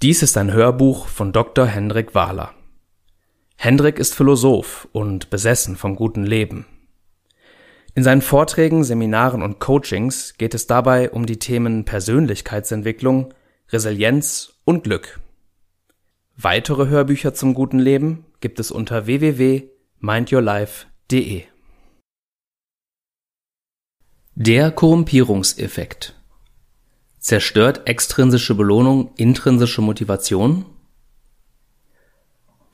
Dies ist ein Hörbuch von Dr. Hendrik Wahler. Hendrik ist Philosoph und besessen vom guten Leben. In seinen Vorträgen, Seminaren und Coachings geht es dabei um die Themen Persönlichkeitsentwicklung, Resilienz und Glück. Weitere Hörbücher zum guten Leben gibt es unter www.mindyourlife.de. Der Korrumpierungseffekt Zerstört extrinsische Belohnung intrinsische Motivation?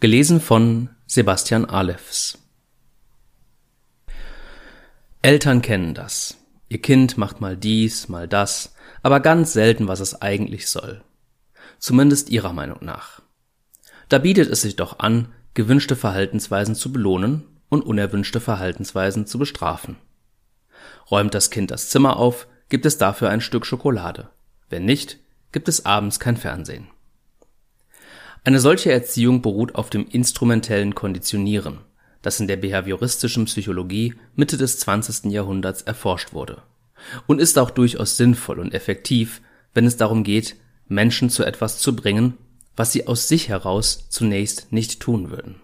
Gelesen von Sebastian Alefs. Eltern kennen das. Ihr Kind macht mal dies, mal das, aber ganz selten, was es eigentlich soll. Zumindest ihrer Meinung nach. Da bietet es sich doch an, gewünschte Verhaltensweisen zu belohnen und unerwünschte Verhaltensweisen zu bestrafen. Räumt das Kind das Zimmer auf, gibt es dafür ein Stück Schokolade. Wenn nicht, gibt es abends kein Fernsehen. Eine solche Erziehung beruht auf dem instrumentellen Konditionieren, das in der behavioristischen Psychologie Mitte des 20. Jahrhunderts erforscht wurde und ist auch durchaus sinnvoll und effektiv, wenn es darum geht, Menschen zu etwas zu bringen, was sie aus sich heraus zunächst nicht tun würden.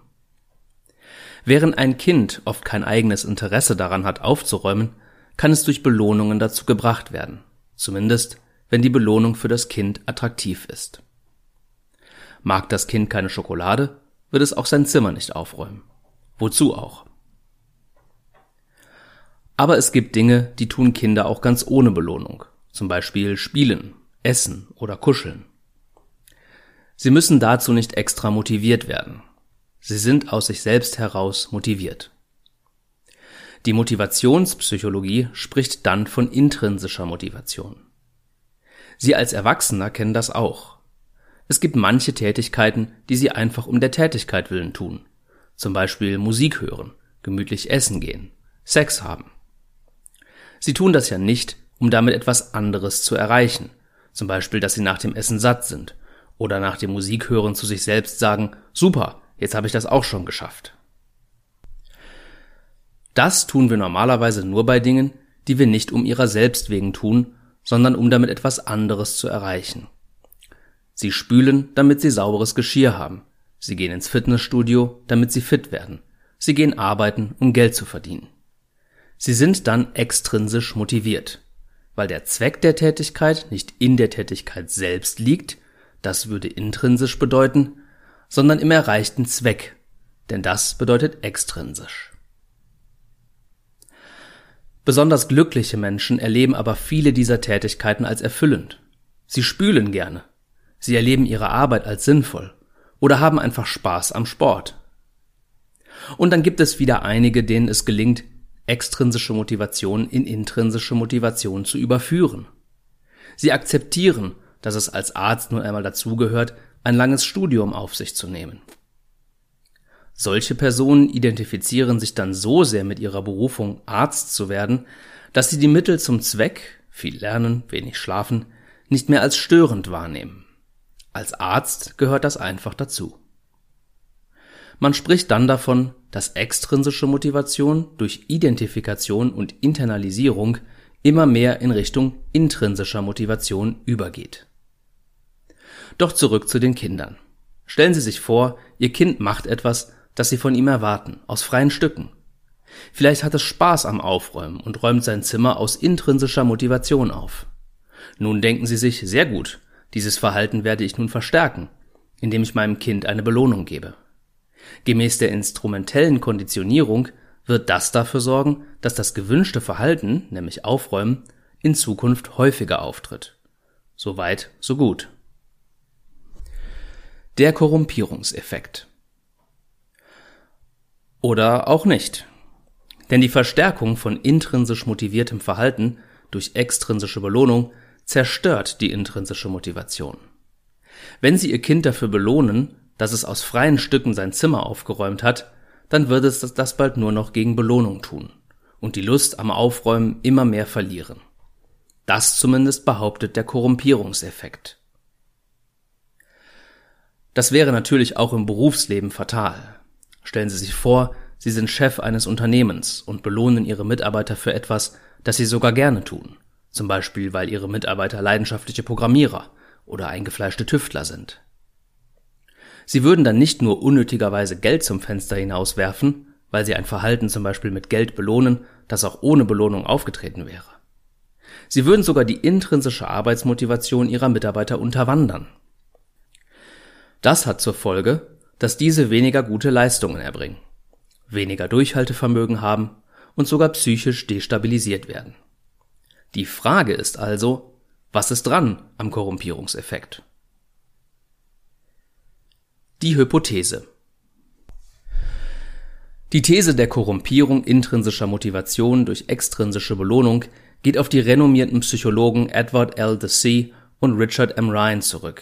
Während ein Kind oft kein eigenes Interesse daran hat aufzuräumen, kann es durch Belohnungen dazu gebracht werden, zumindest wenn die Belohnung für das Kind attraktiv ist. Mag das Kind keine Schokolade, wird es auch sein Zimmer nicht aufräumen. Wozu auch? Aber es gibt Dinge, die tun Kinder auch ganz ohne Belohnung, zum Beispiel spielen, essen oder kuscheln. Sie müssen dazu nicht extra motiviert werden. Sie sind aus sich selbst heraus motiviert. Die Motivationspsychologie spricht dann von intrinsischer Motivation. Sie als Erwachsener kennen das auch. Es gibt manche Tätigkeiten, die Sie einfach um der Tätigkeit willen tun. Zum Beispiel Musik hören, gemütlich essen gehen, Sex haben. Sie tun das ja nicht, um damit etwas anderes zu erreichen. Zum Beispiel, dass Sie nach dem Essen satt sind oder nach dem Musikhören zu sich selbst sagen, super, jetzt habe ich das auch schon geschafft. Das tun wir normalerweise nur bei Dingen, die wir nicht um ihrer selbst wegen tun, sondern um damit etwas anderes zu erreichen. Sie spülen, damit sie sauberes Geschirr haben. Sie gehen ins Fitnessstudio, damit sie fit werden. Sie gehen arbeiten, um Geld zu verdienen. Sie sind dann extrinsisch motiviert, weil der Zweck der Tätigkeit nicht in der Tätigkeit selbst liegt, das würde intrinsisch bedeuten, sondern im erreichten Zweck, denn das bedeutet extrinsisch. Besonders glückliche Menschen erleben aber viele dieser Tätigkeiten als erfüllend. Sie spülen gerne. Sie erleben ihre Arbeit als sinnvoll oder haben einfach Spaß am Sport. Und dann gibt es wieder einige, denen es gelingt, extrinsische Motivation in intrinsische Motivation zu überführen. Sie akzeptieren, dass es als Arzt nun einmal dazugehört, ein langes Studium auf sich zu nehmen. Solche Personen identifizieren sich dann so sehr mit ihrer Berufung, Arzt zu werden, dass sie die Mittel zum Zweck, viel lernen, wenig schlafen, nicht mehr als störend wahrnehmen. Als Arzt gehört das einfach dazu. Man spricht dann davon, dass extrinsische Motivation durch Identifikation und Internalisierung immer mehr in Richtung intrinsischer Motivation übergeht. Doch zurück zu den Kindern. Stellen Sie sich vor, Ihr Kind macht etwas, das sie von ihm erwarten, aus freien Stücken. Vielleicht hat es Spaß am Aufräumen und räumt sein Zimmer aus intrinsischer Motivation auf. Nun denken sie sich, sehr gut, dieses Verhalten werde ich nun verstärken, indem ich meinem Kind eine Belohnung gebe. Gemäß der instrumentellen Konditionierung wird das dafür sorgen, dass das gewünschte Verhalten, nämlich Aufräumen, in Zukunft häufiger auftritt. So weit, so gut. Der Korrumpierungseffekt. Oder auch nicht. Denn die Verstärkung von intrinsisch motiviertem Verhalten durch extrinsische Belohnung zerstört die intrinsische Motivation. Wenn Sie Ihr Kind dafür belohnen, dass es aus freien Stücken sein Zimmer aufgeräumt hat, dann wird es das bald nur noch gegen Belohnung tun und die Lust am Aufräumen immer mehr verlieren. Das zumindest behauptet der Korrumpierungseffekt. Das wäre natürlich auch im Berufsleben fatal. Stellen Sie sich vor, Sie sind Chef eines Unternehmens und belohnen Ihre Mitarbeiter für etwas, das Sie sogar gerne tun. Zum Beispiel, weil Ihre Mitarbeiter leidenschaftliche Programmierer oder eingefleischte Tüftler sind. Sie würden dann nicht nur unnötigerweise Geld zum Fenster hinauswerfen, weil sie ein Verhalten zum Beispiel mit Geld belohnen, das auch ohne Belohnung aufgetreten wäre. Sie würden sogar die intrinsische Arbeitsmotivation ihrer Mitarbeiter unterwandern. Das hat zur Folge, dass diese weniger gute Leistungen erbringen, weniger Durchhaltevermögen haben und sogar psychisch destabilisiert werden. Die Frage ist also, was ist dran am Korrumpierungseffekt? Die Hypothese Die These der Korrumpierung intrinsischer Motivation durch extrinsische Belohnung geht auf die renommierten Psychologen Edward L. Deci und Richard M. Ryan zurück.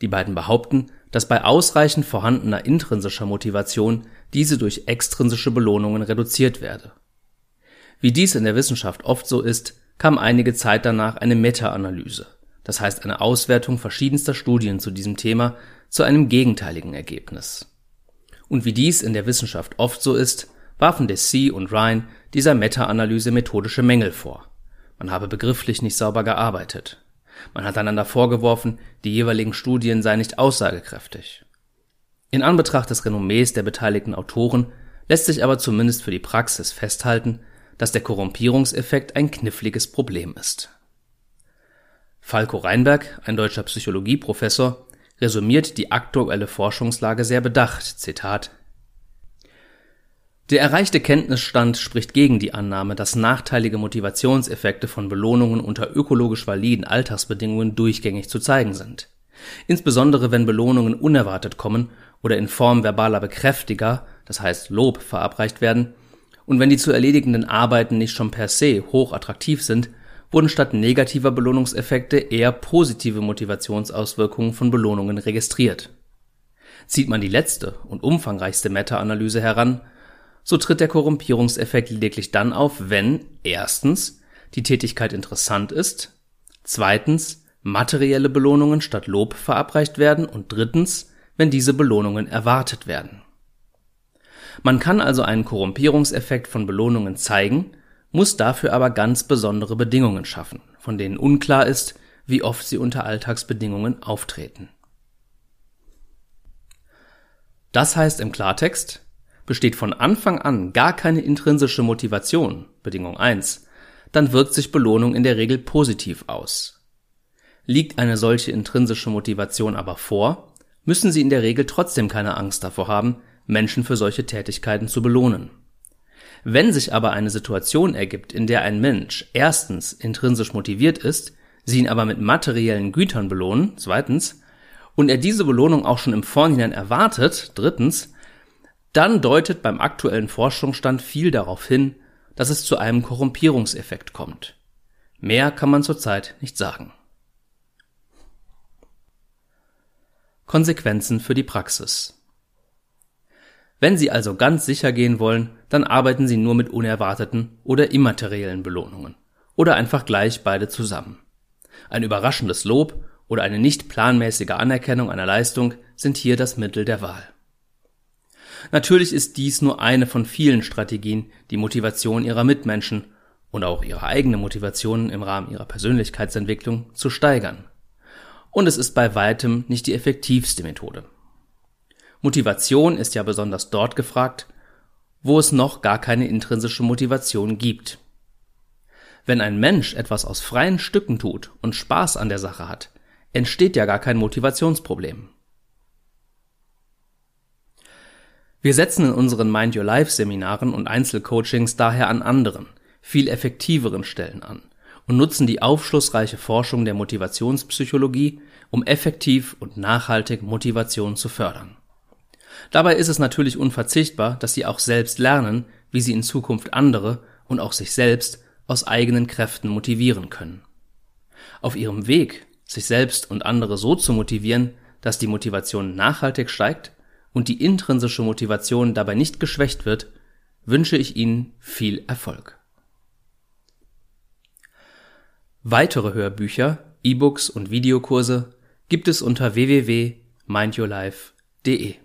Die beiden behaupten, dass bei ausreichend vorhandener intrinsischer Motivation diese durch extrinsische Belohnungen reduziert werde. Wie dies in der Wissenschaft oft so ist, kam einige Zeit danach eine Meta-Analyse, das heißt eine Auswertung verschiedenster Studien zu diesem Thema, zu einem gegenteiligen Ergebnis. Und wie dies in der Wissenschaft oft so ist, warfen Deci und Ryan dieser Meta-Analyse methodische Mängel vor. Man habe begrifflich nicht sauber gearbeitet. Man hat einander vorgeworfen, die jeweiligen Studien seien nicht aussagekräftig. In Anbetracht des Renommees der beteiligten Autoren lässt sich aber zumindest für die Praxis festhalten, dass der Korrumpierungseffekt ein kniffliges Problem ist. Falco Reinberg, ein deutscher Psychologieprofessor, resümiert die aktuelle Forschungslage sehr bedacht, Zitat Der erreichte Kenntnisstand spricht gegen die Annahme, dass nachteilige Motivationseffekte von Belohnungen unter ökologisch validen Alltagsbedingungen durchgängig zu zeigen sind. Insbesondere wenn Belohnungen unerwartet kommen oder in Form verbaler Bekräftiger, das heißt Lob, verabreicht werden, und wenn die zu erledigenden Arbeiten nicht schon per se hoch attraktiv sind, wurden statt negativer Belohnungseffekte eher positive Motivationsauswirkungen von Belohnungen registriert. Zieht man die letzte und umfangreichste Meta-Analyse heran, so tritt der Korrumpierungseffekt lediglich dann auf, wenn erstens die Tätigkeit interessant ist, zweitens materielle Belohnungen statt Lob verabreicht werden und drittens, wenn diese Belohnungen erwartet werden. Man kann also einen Korrumpierungseffekt von Belohnungen zeigen, muss dafür aber ganz besondere Bedingungen schaffen, von denen unklar ist, wie oft sie unter Alltagsbedingungen auftreten. Das heißt im Klartext, besteht von Anfang an gar keine intrinsische Motivation, Bedingung 1, dann wirkt sich Belohnung in der Regel positiv aus. Liegt eine solche intrinsische Motivation aber vor, müssen Sie in der Regel trotzdem keine Angst davor haben, Menschen für solche Tätigkeiten zu belohnen. Wenn sich aber eine Situation ergibt, in der ein Mensch erstens intrinsisch motiviert ist, sie ihn aber mit materiellen Gütern belohnen, zweitens, und er diese Belohnung auch schon im Vorhinein erwartet, drittens, dann deutet beim aktuellen Forschungsstand viel darauf hin, dass es zu einem Korrumpierungseffekt kommt. Mehr kann man zurzeit nicht sagen. Konsequenzen für die Praxis wenn Sie also ganz sicher gehen wollen, dann arbeiten Sie nur mit unerwarteten oder immateriellen Belohnungen. Oder einfach gleich beide zusammen. Ein überraschendes Lob oder eine nicht planmäßige Anerkennung einer Leistung sind hier das Mittel der Wahl. Natürlich ist dies nur eine von vielen Strategien, die Motivation ihrer Mitmenschen und auch ihre eigene Motivation im Rahmen ihrer Persönlichkeitsentwicklung zu steigern. Und es ist bei weitem nicht die effektivste Methode. Motivation ist ja besonders dort gefragt, wo es noch gar keine intrinsische Motivation gibt. Wenn ein Mensch etwas aus freien Stücken tut und Spaß an der Sache hat, entsteht ja gar kein Motivationsproblem. Wir setzen in unseren Mind Your Life Seminaren und Einzelcoachings daher an anderen, viel effektiveren Stellen an und nutzen die aufschlussreiche Forschung der Motivationspsychologie, um effektiv und nachhaltig Motivation zu fördern. Dabei ist es natürlich unverzichtbar, dass sie auch selbst lernen, wie sie in Zukunft andere und auch sich selbst aus eigenen Kräften motivieren können. Auf ihrem Weg, sich selbst und andere so zu motivieren, dass die Motivation nachhaltig steigt und die intrinsische Motivation dabei nicht geschwächt wird, wünsche ich Ihnen viel Erfolg. Weitere Hörbücher, E-Books und Videokurse gibt es unter www.mindyourlife.de